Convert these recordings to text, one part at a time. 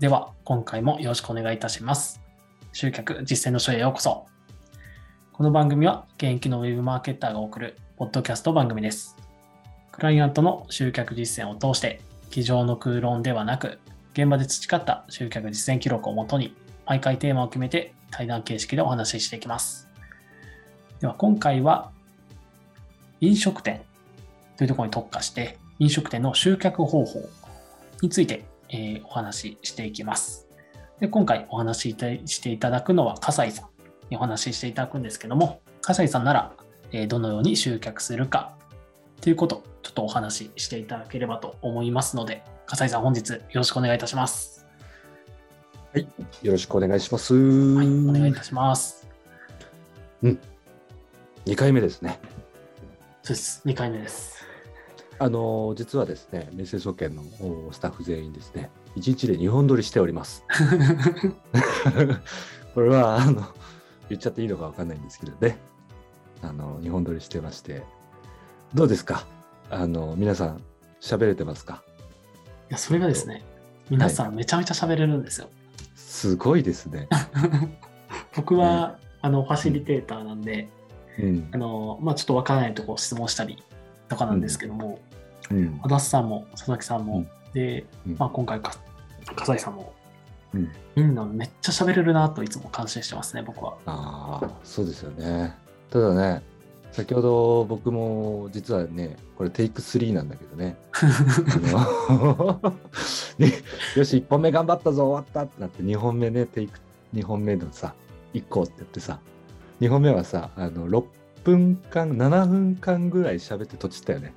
では、今回もよろしくお願いいたします。集客実践の書へようこそ。この番組は、現役のウェブマーケッターが送るポッドキャスト番組です。クライアントの集客実践を通して、机上の空論ではなく、現場で培った集客実践記録をもとに、毎回テーマを決めて対談形式でお話ししていきます。では、今回は、飲食店というところに特化して、飲食店の集客方法について、えーお話ししていきます。で今回お話ししていただくのは、笠井さんにお話ししていただくんですけども、笠井さんなら、えーどのように集客するかということをちょっとお話ししていただければと思いますので、笠井さん本日よろしくお願いいたします。よろしくお願いします。はい、お願いいたします。2回目ですね。そうです。2回目です。あの実はですね、メッセ総研のおスタッフ全員ですね、1日で2本撮りしております。これはあの言っちゃっていいのかわかんないんですけどね、あの2本撮りしてまして、どうですか？あの皆さん、喋れてますか？いや、それがですね、皆さんめちゃめちゃ喋れるんですよ。すごいですね。僕は、あの、ファシリテーターなんで、うんあ。の、まあちょっとわからないところ質問したりとかなんですけども、うん。足立さんも佐々木さんも、うん。で、うん。まあ、今回か笠井さんも、うん。みんなめっちゃ喋れるなといつも感心してますね僕は。ああ、そうですよね。ただね、先ほど僕も実はね、これテイク3なんだけどね。ねよし、1本目頑張ったぞ、終わったってなって、2本目ね、テイク、2本目のさ、1個って言ってさ、2本目はさ、あの6分間、7分間ぐらい喋って閉じたよね。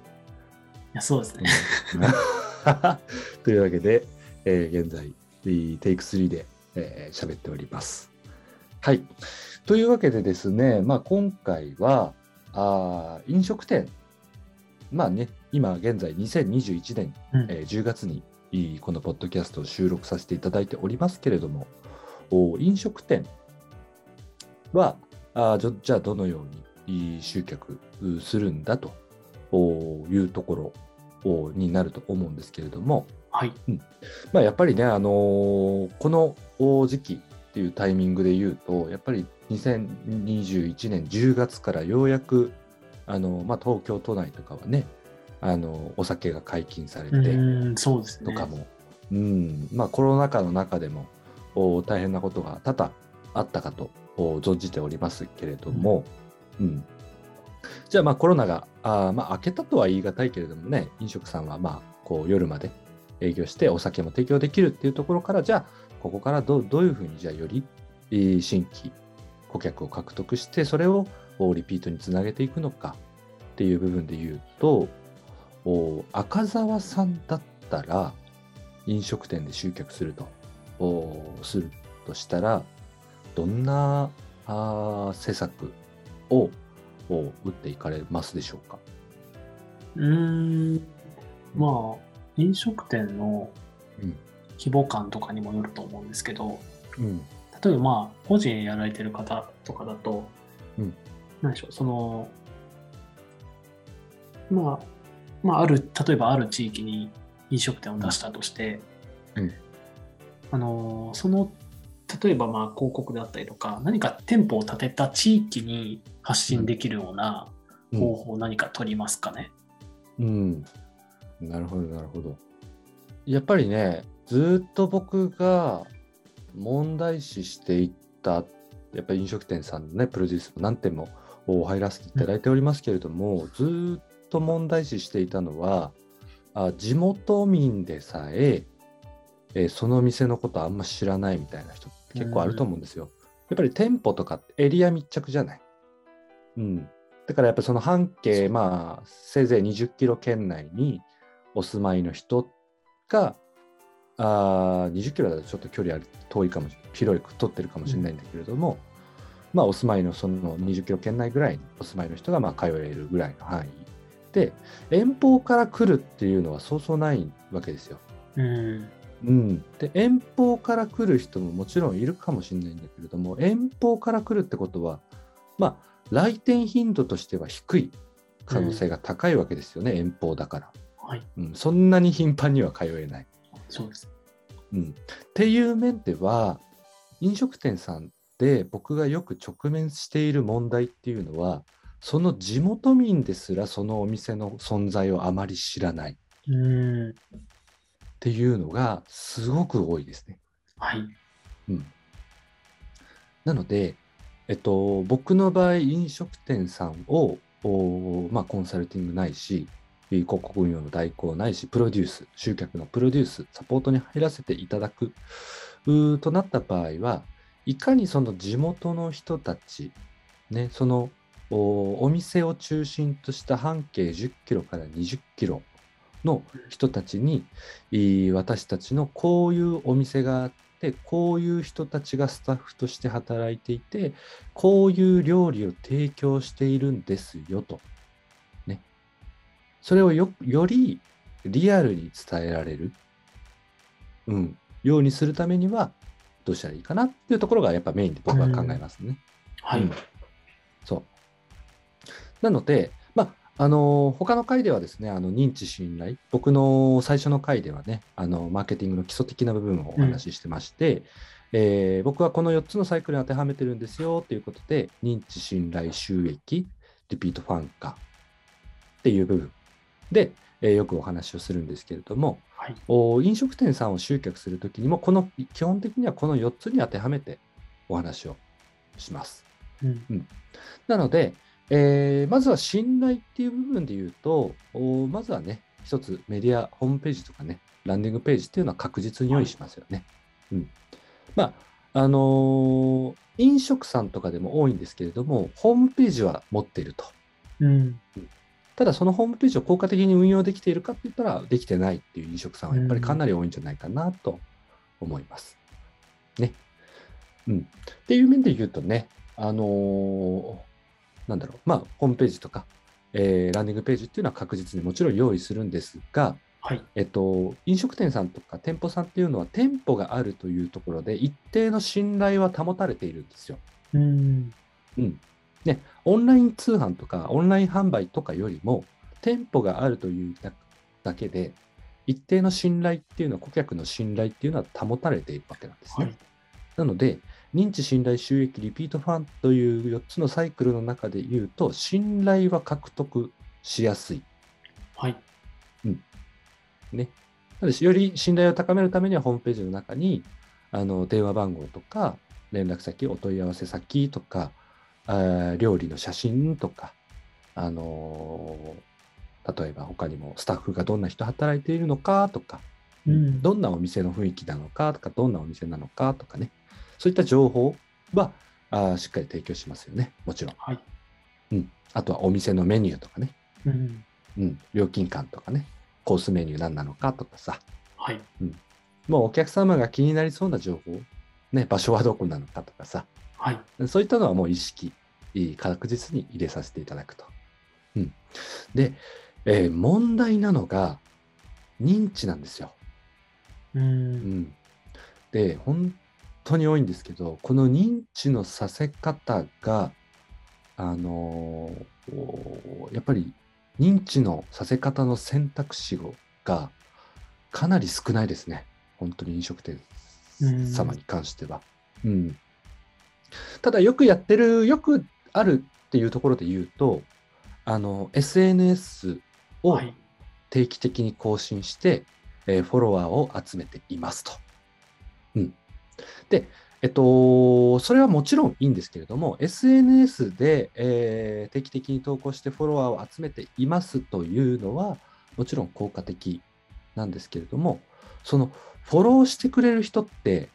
いやそうですね というわけで、えー現在、テイク3で喋、えー喋っております。はい。というわけでですね、まあ、今回はあー飲食店、まあね、今現在2021年、うんえー10月にこのポッドキャストを収録させていただいておりますけれども、お飲食店はあーじゃあどのように集客うするんだとおいうところおになると思うんですけれども、はい。まあ、やっぱりね、あのーこのお時期っていうタイミングで言うと、やっぱり2021年10月からようやく、あのまあ、東京都内とかはね、あのお酒が解禁されうてーんそうですね。とかも、うん。まあ、コロナ禍の中でもお大変なことが多々あったかとお存じておりますけれども、うんじゃあまあコロナがあ、まあ、明けたとは言い難いけれどもね飲食さんはまあこう夜まで営業してお酒も提供できるっていうところからじゃあここからどどういうふうにじゃあより新規顧客を獲得してそれをリピートにつなげていくのかっていう部分で言うとお赤澤さんだったら飲食店で集客するとおするとしたらどんなあ施策をを打っていかれますでしょうか？うーん。まあ飲食店のうん。規模感とかにもよると思うんですけどうん。例えばまあ個人やられてる方とかだと、うん。何でしょうそのまあまあある例えばある地域に飲食店を出したとして、うん。あのその例えばまあ広告であったりとか何か店舗を建てた地域に発信できるような方法を何か取りますかね、うん、なるほど、なるほど。やっぱりね、ずっと僕が問題視していった、やっぱり飲食店さんのね、プロデュースも何店も入らせていただいておりますけれども、ずっと問題視していたのは、あ地元民でさええーその店のことあんま知らないみたいな人って結構あると思うんですよ。やっぱり店舗とかエリア密着じゃない？うん。だからやっぱりその半径、まあ、せいぜい20キロ圏内にお住まいの人が、あー20キロだとちょっと距離ある遠いかもし広く取ってるかもしれないんだけれども、まあお住まいのその20キロ圏内ぐらいにお住まいの人がまあ通えるぐらいの範囲で遠方から来るっていうのはそうそうないわけですよ。うんうん、で遠方から来る人ももちろんいるかもしれないんだけれども遠方から来るってことはまあ来店頻度としては低い可能性が高いわけですよね、遠方だから、はい。うん、そんなに頻繁には通えない、そうです。うん、っていう面では飲食店さんで僕がよく直面している問題っていうのはその地元民ですらそのお店の存在をあまり知らない。っうん。ていうのがすごく多いですね。はい。うん、なので、えっと、僕の場合飲食店さんを、おまあ、コンサルティングないし広告運用の代行ないしプロデュース集客のプロデュースサポートに入らせていただくとなった場合はいかにその地元の人たち、ね、そのおお店を中心とした半径10キロから20キロの人たちに私たちのこういうお店があってこういう人たちがスタッフとして働いていてこういう料理を提供しているんですよと。ね。それをよよりリアルに伝えられる、うん、ようにするためにはどうしたらいいかなっていうところがやっぱメインで僕は考えますね。はい。うんそう。なので、まあ、あの他の回ではですね、あの認知信頼、僕の最初の回ではね、あのマーケティングの基礎的な部分をお話ししてまして、えー僕はこの4つのサイクルに当てはめてるんですよということで、認知信頼収益、リピートファン化っていう部分で、えーよくお話をするんですけれども、はい。お飲食店さんを集客するときにも、この基本的にはこの4つに当てはめてお話をします。うん。なので、えーまずは信頼っていう部分で言うと、おまずはね、一つメディア、ホームページとかね、ランディングページっていうのは確実に用意しますよね。うん。まあ、あのー飲食さんとかでも多いんですけれども、ホームページは持っていると。うん。ただそのホームページを効果的に運用できているかって言ったら、できてないっていう飲食さんはやっぱりかなり多いんじゃないかなと思います。ね。うん。っていう面で言うとね、あのーなんだろう、まあ、ホームページとか、えーランディングページっていうのは確実にもちろん用意するんですが、はい。えっと、飲食店さんとか店舗さんっていうのは店舗があるというところで一定の信頼は保たれているんですよ。うん。うん。ね、オンライン通販とかオンライン販売とかよりも店舗があるというだだけで一定の信頼っていうのは顧客の信頼っていうのは保たれているわけなんですね。はい。なので認知信頼収益リピートファンという4つのサイクルの中で言うと信頼は獲得しやすい。はい。ね。なので、より信頼を高めるためには、ホームページの中に、あの、電話番号とか、連絡先、お問い合わせ先とか、あー料理の写真とか、あのー例えば他にもスタッフがどんな人働いているのかとか、うん。どんなお店の雰囲気なのかとか、どんなお店なのかとかね、そういった情報はあーしっかり提供しますよね、もちろん。はい。うん。あとはお店のメニューとかね、うん。うん、料金感とかね、コースメニュー何なのかとかさ、はい。もうお客様が気になりそうな情報、ね、場所はどこなのかとかさ、はい。そういったのはもう意識、確実に入れさせていただくと。うん、で、えー問題なのが認知なんですよ。う。うんん、で、本当に多いんですけど、この認知のさせ方が、あのやっぱり認知のさせ方の選択肢がかなり少ないですね。本当に飲食店様に関しては。うん、ただ、よくやってる、よくあるっていうところで言うと、あの、SNS をはい。定期的に更新して、えーフォロワーを集めていますと。うん。で、えっと、それはもちろんいいんですけれども、SNS で、えー定期的に投稿してフォロワーを集めていますというのは、もちろん効果的なんですけれども、そのフォローしてくれる人って、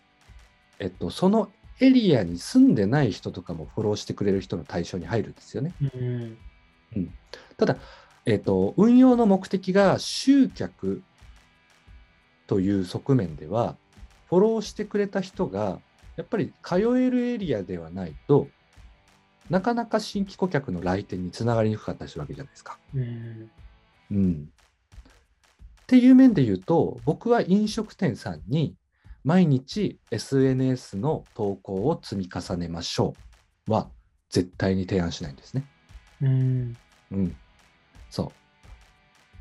えっと、そのエリアに住んでない人とかもフォローしてくれる人の対象に入るんですよね。うん。ただ、えっと、運用の目的が集客という側面では、フォローしてくれた人が、やっぱり通えるエリアではないと、なかなか新規顧客の来店につながりにくかったりするわけじゃないですか。うん。うん。っていう面で言うと、僕は飲食店さんに毎日 SNS の投稿を積み重ねましょうは絶対に提案しないんですね。うん。うん。そう。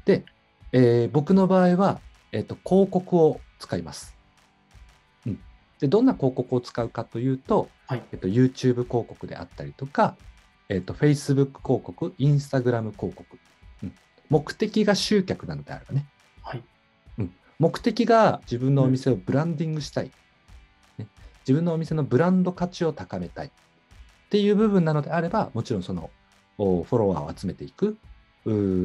で、えー僕の場合は、えっ、と、広告を使います。でどんな広告を使うかというと、はい。えっと、YouTube 広告であったりとか、えっと、Facebook 広告、Instagram 広告、うん、目的が集客なのであればね、はい。目的が自分のお店をブランディングしたい、ね、自分のお店のブランド価値を高めたい。っていう部分なのであれば、もちろんそのおフォロワーを集めていく。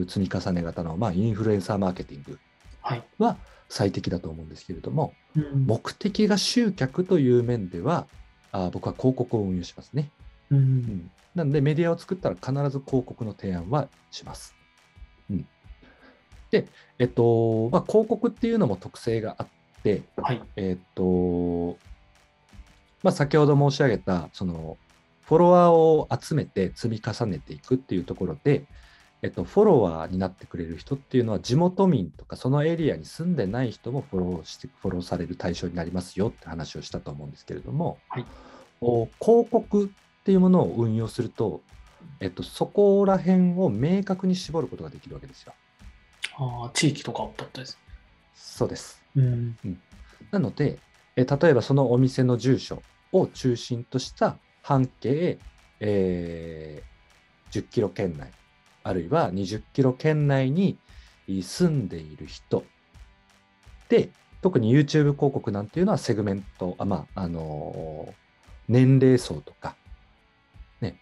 積み重ね型の、まあ、インフルエンサーマーケティングはい。は最適だと思うんですけれども、うん。目的が集客という面では、あー僕は広告を運用しますね。う。うんん、なのでメディアを作ったら必ず広告の提案はします。うん、で、えっと、まあ、広告っていうのも特性があって、はい。えっと、まあ、先ほど申し上げた、その、フォロワーを集めて積み重ねていくっていうところで、えっと、フォロワーになってくれる人っていうのは地元民とかそのエリアに住んでない人もフォローして、フォローされる対象になりますよって話をしたと思うんですけれども、はいお広告っていうものを運用すると、えっと、そこら辺を明確に絞ることができるわけですよ。ああ、地域とかってことです。そうです。うん。なので、え例えばそのお店の住所を中心とした半径、えー10キロ圏内、あるいは20キロ圏内に住んでいる人。で、特に YouTube 広告なんていうのはセグメント、あまあ、あのー年齢層とか、ね、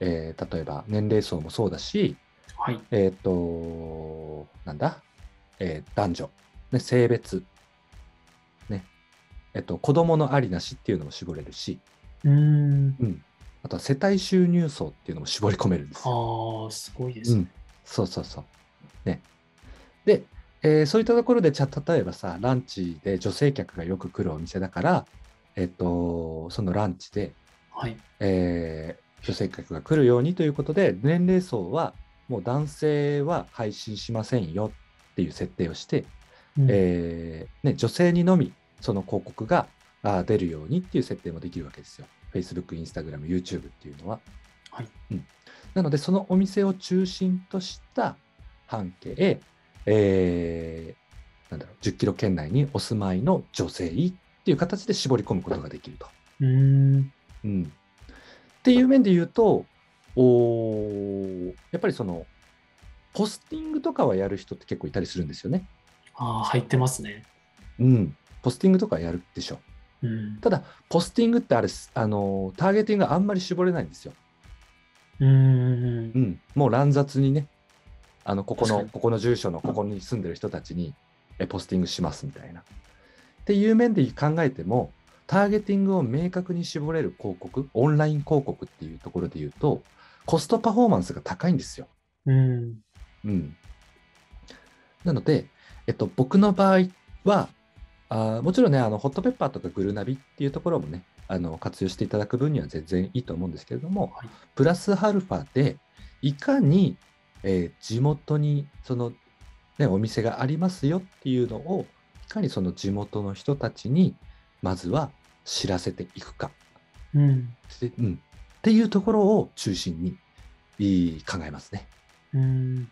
えー例えば年齢層もそうだし、はい。えっ、と、なんだ、えー男女、ね、性別、ね、えっ、と、子供のありなしっていうのも絞れるし、うん。うん、あとは世帯収入層っていうのも絞り込めるんですよ。ああ、すごいですね。うん、そうそうそう。ね。で、えーそういったところで、じゃあ例えばさ、ランチで女性客がよく来るお店だから、えっ、と、そのランチで、はい。えー女性客が来るようにということで、年齢層はもう男性は配信しませんよっていう設定をして、うんえーね、女性にのみその広告が出るようにっていう設定もできるわけですよ。Facebook、Instagram、YouTube っていうのは。はいうん、なので、そのお店を中心とした半径、えーなんだろう、10キロ圏内にお住まいの女性っていう形で絞り込むことができると。うん。うん、っていう面で言うと、おーやっぱりその、ポスティングとかはやる人って結構いたりするんですよね。ああ、入ってますね。うん。ポスティングとかやるでしょ。うん。ただ、ポスティングってあれ、あの、ターゲティングがあんまり絞れないんですよ。うん。うん。もう乱雑にね、あの、ここの、ここの住所のここに住んでる人たちに、え、ポスティングしますみたいな。っていう面で考えても、ターゲティングを明確に絞れる広告、オンライン広告っていうところで言うと、コストパフォーマンスが高いんですよ。うん。うん。なので、えっと、僕の場合は、あーもちろんね、あの、ホットペッパーとかグルナビっていうところもね、あの、活用していただく分には全然いいと思うんですけれども、はいプラスアルファで、いかに、えー地元に、その、ね、お店がありますよっていうのを、いかにその地元の人たちに、まずは知らせていくか。うん。でうん、っていうところを中心にいい考えますね。うん。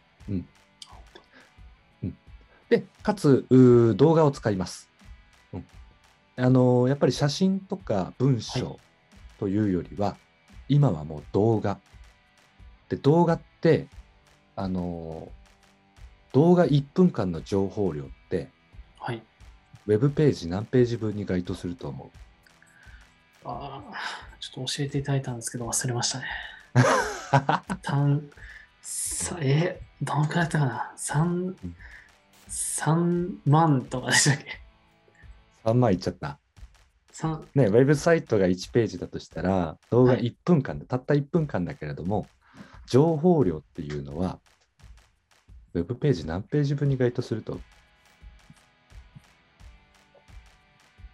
で、かつ、動画を使います。うんあのーやっぱり写真とか文は章というよりは、今はもう動画。で、動画って、あのー動画1分間の情報量って、はい。ウェブページ何ページ分に該当すると思う？ああ、ちょっと教えていただいたんですけど忘れましたね。単、さえ、どのくらいだったかな ?3 ん、3万とかでしたっけ？?3 万いっちゃった。三ね、ウェブサイトが1ページだとしたら、動画はい1分間で、たった1分間だけれども、情報量っていうのは、ウェブページ何ページ分に該当すると、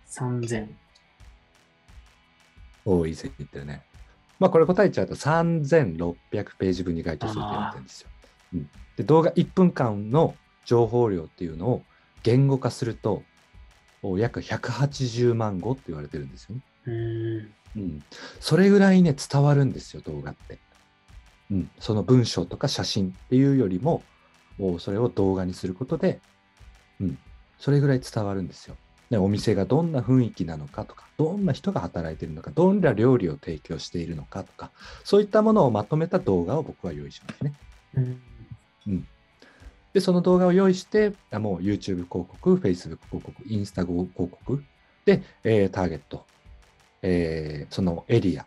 3000。多い線言ってるね。まあ、これ答えちゃうと3600ページ分に該当するって言われてるんですよ。うん、で動画1分間の情報量っていうのを言語化すると、お約180万語って言われてるんですよね。うーん。うん、それぐらいね、伝わるんですよ、動画って。うん、その文章とか写真っていうよりも、おそれを動画にすることで、うん、それぐらい伝わるんですよ。ね、お店がどんな雰囲気なのかとか、どんな人が働いているのか、どんな料理を提供しているのかとか、そういったものをまとめた動画を僕は用意しますね。うんで、その動画を用意して、あもう YouTube 広告、Facebook 広告、インスタ広告で、えーターゲット、えーそのエリア、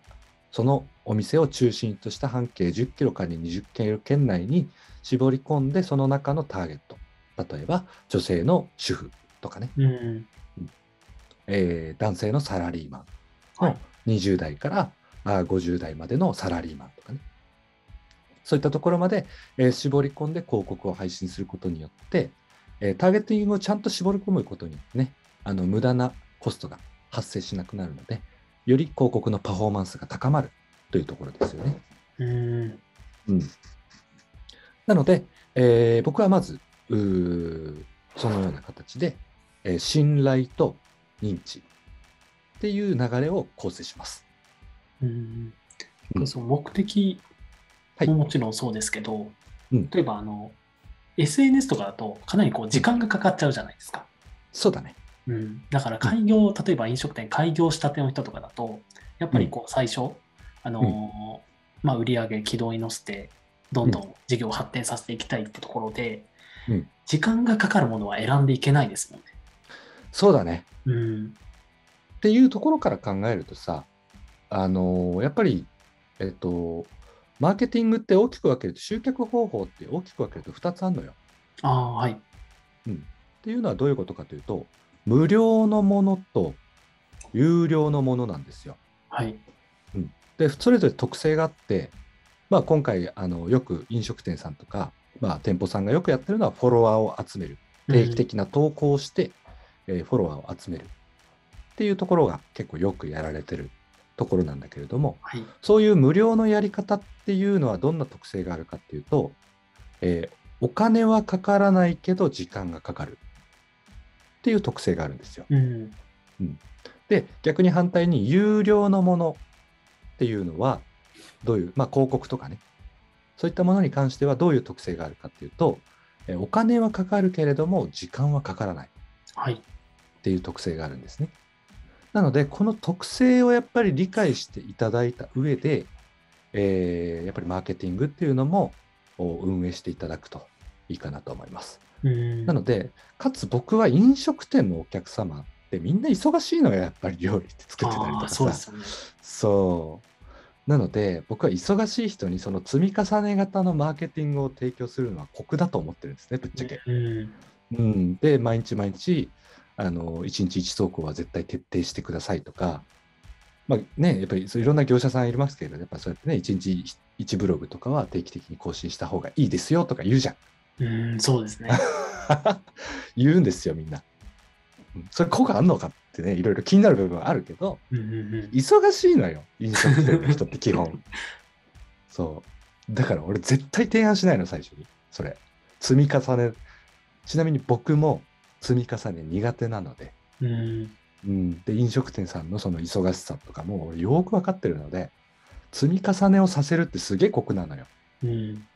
そのお店を中心とした半径10キロから20キロ圏内に絞り込んで、その中のターゲット、例えば女性の主婦とかね、うん。えー男性のサラリーマン。はい。20代からあー50代までのサラリーマンとかね。そういったところまで、えー絞り込んで広告を配信することによって、えーターゲティングをちゃんと絞り込むことによってね、あの無駄なコストが発生しなくなるので、より広告のパフォーマンスが高まるというところですよね。うんうん、なので、えー僕はまずそのような形で、えー信頼と認知っていう流れを構成します。うんうんその目的はいももちろんそうですけど、うん例えばあの SNS とかだとかなりこう時間がかかっちゃうじゃないですか。そうだね。うん、だから開業、例えば飲食店開業したての人とかだと、やっぱりこう最初、あのーまあ、売上軌道に乗せて、どんどん事業を発展させていきたいってところで、うん時間がかかるものは選んでいけないですもんね。そうだね。うん、っていうところから考えるとさ、あのーやっぱり、えっと、マーケティングって大きく分けると、集客方法って大きく分けると2つあるのよ。ああ、はい。っていうのはどういうことかというと、無料のものと有料のものなんですよ。はい。で、それぞれ特性があって、まあ、今回あの、よく飲食店さんとか、まあ、店舗さんがよくやってるのはフォロワーを集める。定期的な投稿をして、えーフォロワーを集める。っていうところが結構よくやられてるところなんだけれども、はい。そういう無料のやり方っていうのはどんな特性があるかっていうと、えーお金はかからないけど時間がかかるっていう特性があるんですよ。うん。で、逆に反対に有料のものっていうのは、どういう、まあ広告とかね、そういったものに関してはどういう特性があるかっていうと、えーお金はかかるけれども時間はかからない。っていう特性があるんですね。なので、この特性をやっぱり理解していただいた上で、えーやっぱりマーケティングっていうのもお運営していただくといいかなと思います。うん。なので、かつ僕は飲食店のお客様ってみんな忙しいのよ、やっぱり料理って作ってたりとかさ。そうね。そう。なので、僕は忙しい人にその積み重ね型のマーケティングを提供するのは酷だと思ってるんですね、ぶっちゃけ。うん。うん、で、毎日毎日、あの、1日1投稿は絶対徹底してくださいとか、まあね、やっぱりそういろんな業者さんいますけれど、やっぱそうやってね、1日1ブログとかは定期的に更新した方がいいですよとか言うじゃん。うん、そうですね。言うんですよ、みんな。うんそれ効果あんのかってね、いろいろ気になる部分はあるけど、うんうんうん。忙しいのよ、飲食店の人って基本。そう。だから俺絶対提案しないの、最初に。それ。積み重ね。ちなみに僕も積み重ね苦手なので、うん。うん、で飲食店さんのその忙しさとかも俺よく分かってるので、積み重ねをさせるってすげえ酷なのよ。うん。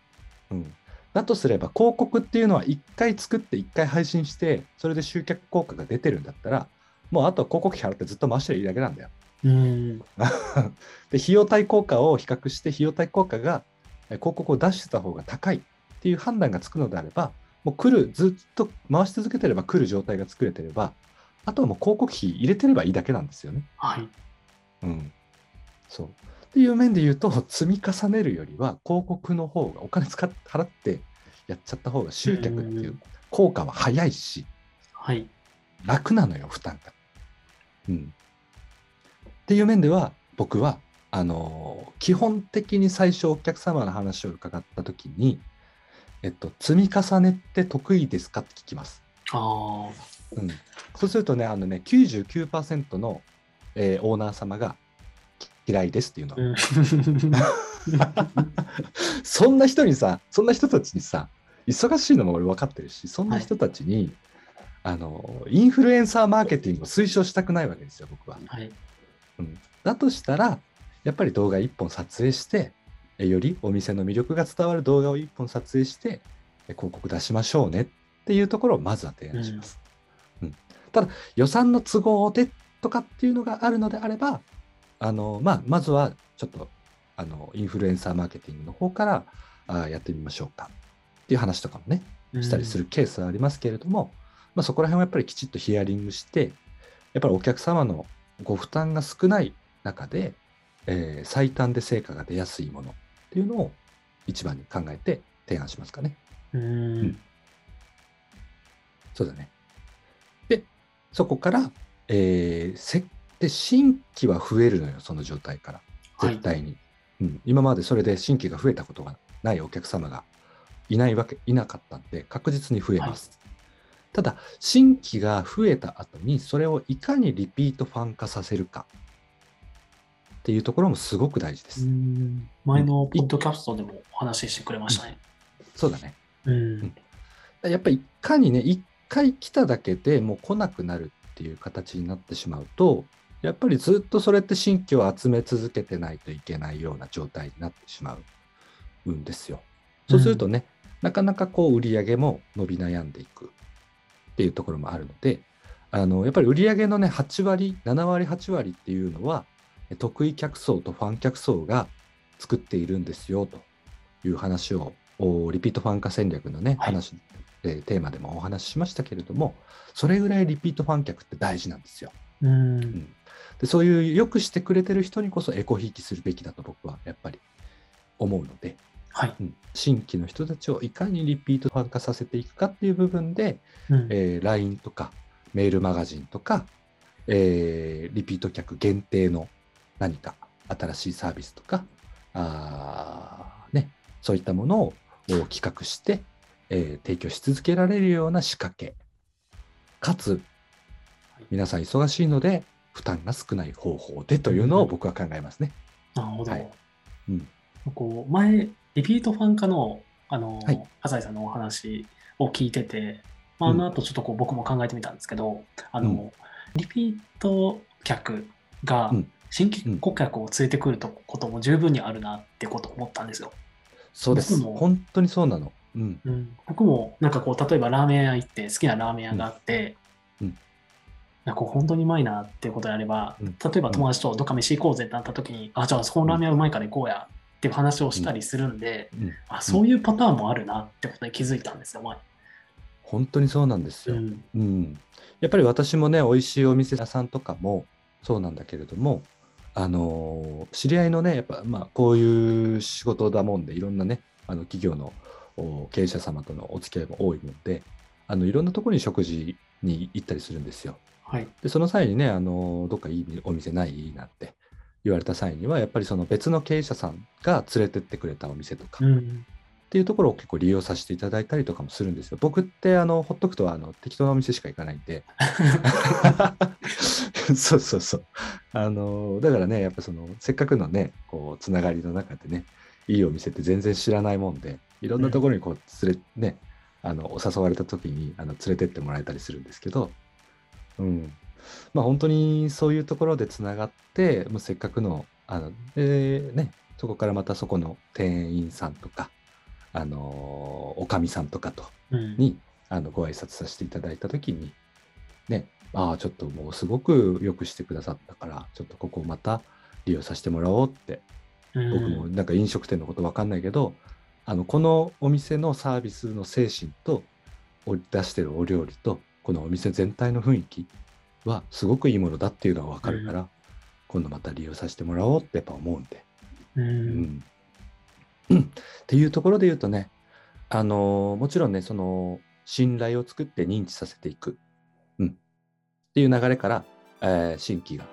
うん、だとすれば広告っていうのは1回作って1回配信してそれで集客効果が出てるんだったらもうあとは広告費払ってずっと回してりゃいいだけなんだよ。うん。で費用対効果を比較して費用対効果がえ広告を出してた方が高いっていう判断がつくのであればもう来るずっと回し続けてれば来る状態が作れてればあとはもう広告費入れてればいいだけなんですよね。はい。うん、そうっていう面で言うと積み重ねるよりは広告の方がお金使って払ってやっちゃった方が集客っていう効果は早いしはい。楽なのよ負担が。うん、っていう面では僕はあのー基本的に最初お客様の話を伺った時に、えっと、積み重ねって得意ですか？って聞きます。ああ。うん、そうするとね、あのね、99%の、えーオーナー様が嫌いですっていうの。うん。そんな人にさ、そんな人たちにさ、忙しいのも俺分かってるし、そんな人たちに、あの、インフルエンサーマーケティングを推奨したくないわけですよ、僕は。はい。うん、だとしたら、やっぱり動画1本撮影して、えよりお店の魅力が伝わる動画を1本撮影して、え広告出しましょうねっていうところをまずは提案します。うん。ただ予算の都合でとかっていうのがあるのであればあの、まあ、まずはちょっとあのインフルエンサーマーケティングの方からあやってみましょうかっていう話とかもねしたりするケースはありますけれども、まあ、そこら辺はやっぱりきちっとヒアリングしてやっぱりお客様のご負担が少ない中で、えー最短で成果が出やすいものっていうのを一番に考えて提案しますかね。うん。うんそうだね。で、そこから、えーせで新規は増えるのよ、その状態から。はい絶対に、うん。今までそれで新規が増えたことがないお客様がいないわけ、いなかったんで、確実に増えます。ただ、新規が増えた後に、それをいかにリピートファン化させるかっていうところもすごく大事でうす。ん前のポッドキャストでもお話ししてくれましたね。そうだね。うん。やっぱりいかにね、一回来ただけでもう来なくなるっていう形になってしまうと、やっぱりずっとそれって新規を集め続けてないといけないような状態になってしまうんですよ。そうするとね、なかなかこう売り上げも伸び悩んでいくっていうところもあるので、あのやっぱり売り上げのね、8割、7割、8割っていうのは、得意客層とファン客層が作っているんですよという話を、おリピートファン化戦略のね、はい話、えーテーマでもお話ししましたけれども、それぐらいリピートファン客って大事なんですよ。うん。でそういうよくしてくれてる人にこそエコひいきするべきだと僕はやっぱり思うので、はい。うん新規の人たちをいかにリピートファン化させていくかっていう部分で、うんえー LINE とかメールマガジンとか、えーリピート客限定の何か新しいサービスとかあー、ね、そういったものを企画して、えー提供し続けられるような仕掛け。かつ皆さん忙しいので負担が少ない方法でというのを僕は考えますね。なるほど。はい。うん。こう前、リピートファン化の、あの、はい。笠井さんのお話を聞いてて、まあ、あの後ちょっとこう僕も考えてみたんですけど、あの、うん。リピート客がうん新規顧客を連れてくるとことも十分にあるなってことを思ったんですよ。そうです。本当にそうなの。うん。うん、僕もなんかこう例えばラーメン屋行って好きなラーメン屋があって、うんうんなんか本当にうまいなっていうことであれば、うん例えば友達とどっか飯行こうぜってなった時に、あじゃあそこのラーメン屋うまいから行こうやっていう話をしたりするんで、うんあそういうパターンもあるなってことに気づいたんですよ前。本当にそうなんですよ。うんうん、やっぱり私もね美味しいお店屋さんとかもそうなんだけれどもあのー知り合いのねやっぱまあこういう仕事だもんでいろんなねあの企業のお経営者様とのお付き合いも多いもんであのいろんなところに食事に行ったりするんですよ。はい。でその際にねあのーどっかいいお店ないなんて言われた際にはやっぱりその別の経営者さんが連れてってくれたお店とか、うん。っていうところを結構利用させていただいたりとかもするんですよ。僕ってあのほっとくとあの適当なお店しか行かないんで。そうそうそう。あのだからね、やっぱそのせっかくのね、こうつながりの中でね、いいお店って全然知らないもんで、いろんなところにこう連れ、ね、あのお誘われた時にあの連れてってもらえたりするんですけど、うん。まあ本当にそういうところでつながって、もうせっかくの、あの、でね、そこからまたそこの店員さんとか、あのおかみさんとかとうんにあのご挨拶させていただいたときに、ね、ああ、ちょっともうすごくよくしてくださったから、ちょっとここをまた利用させてもらおうって、うん。僕もなんか飲食店のことわかんないけど、あのこのお店のサービスの精神と、お出してるお料理と、このお店全体の雰囲気はすごくいいものだっていうのがわかるから、今度また利用させてもらおうってやっぱ思うんで。ううん。んうん。っていうところで言うとね、あのーもちろんね、その信頼を作って認知させていく、うん、っていう流れから、えー新規が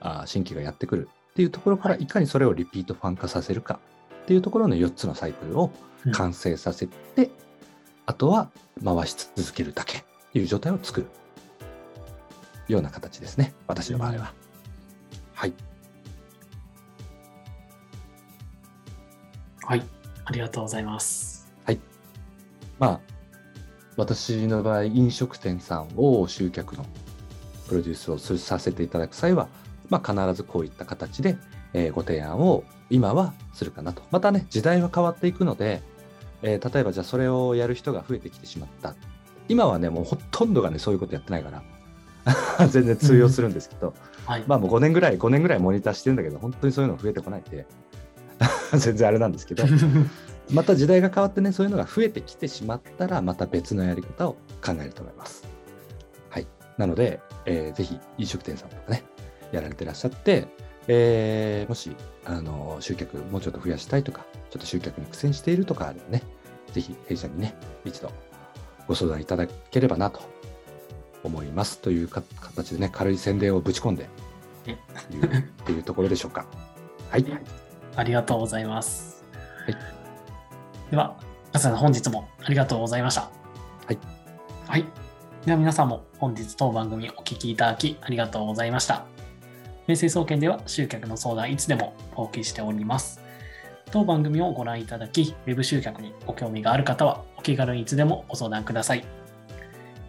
あー新規がやってくるっていうところから、はいいかにそれをリピートファン化させるかっていうところの4つのサイクルをうん完成させて、あとは回し続けるだけっていう状態を作るような形ですね、私の場合は。はい。はい。ありがとうございます。まあ、私の場合、飲食店さんを集客のプロデュースをさせていただく際は、まあ、必ずこういった形で、えーご提案を今はするかなと。またね、時代は変わっていくので、えー例えばじゃあそれをやる人が増えてきてしまった。今はね、もうほとんどがね、そういうことやってないから、全然通用するんですけど、はい。まあもう5年ぐらい、5年ぐらいモニターしてるんだけど、本当にそういうの増えてこないんで、全然あれなんですけど、また時代が変わってね、そういうのが増えてきてしまったら、また別のやり方を考えると思います。はい。なので、えーぜひ飲食店さんとかね、やられてらっしゃって、えーもし、あの集客もうちょっと増やしたいとか、ちょっと集客に苦戦しているとかあればね、ぜひ弊社にね、一度ご相談いただければなと思います。というか形でね、軽い宣伝をぶち込んでえいうっていうところでしょうか。はい。ありがとうございます。はいでは、皆さん本日もありがとうございました。はい。はい。では皆さんも本日当番組お聞きいただきありがとうございました。明星総研では集客の相談いつでもお受けしております。当番組をご覧いただき、ウェブ集客にご興味がある方はお気軽にいつでもご相談ください。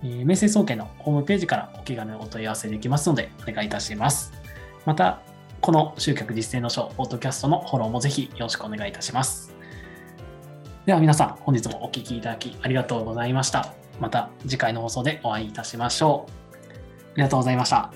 えー明星総研のホームページからお気軽にお問い合わせできますのでお願いいたします。また、この集客実践の書、ポッドキャストのフォローもぜひよろしくお願いいたします。では皆さん、本日もお聞きいただきありがとうございました。また次回の放送でお会いいたしましょう。ありがとうございました。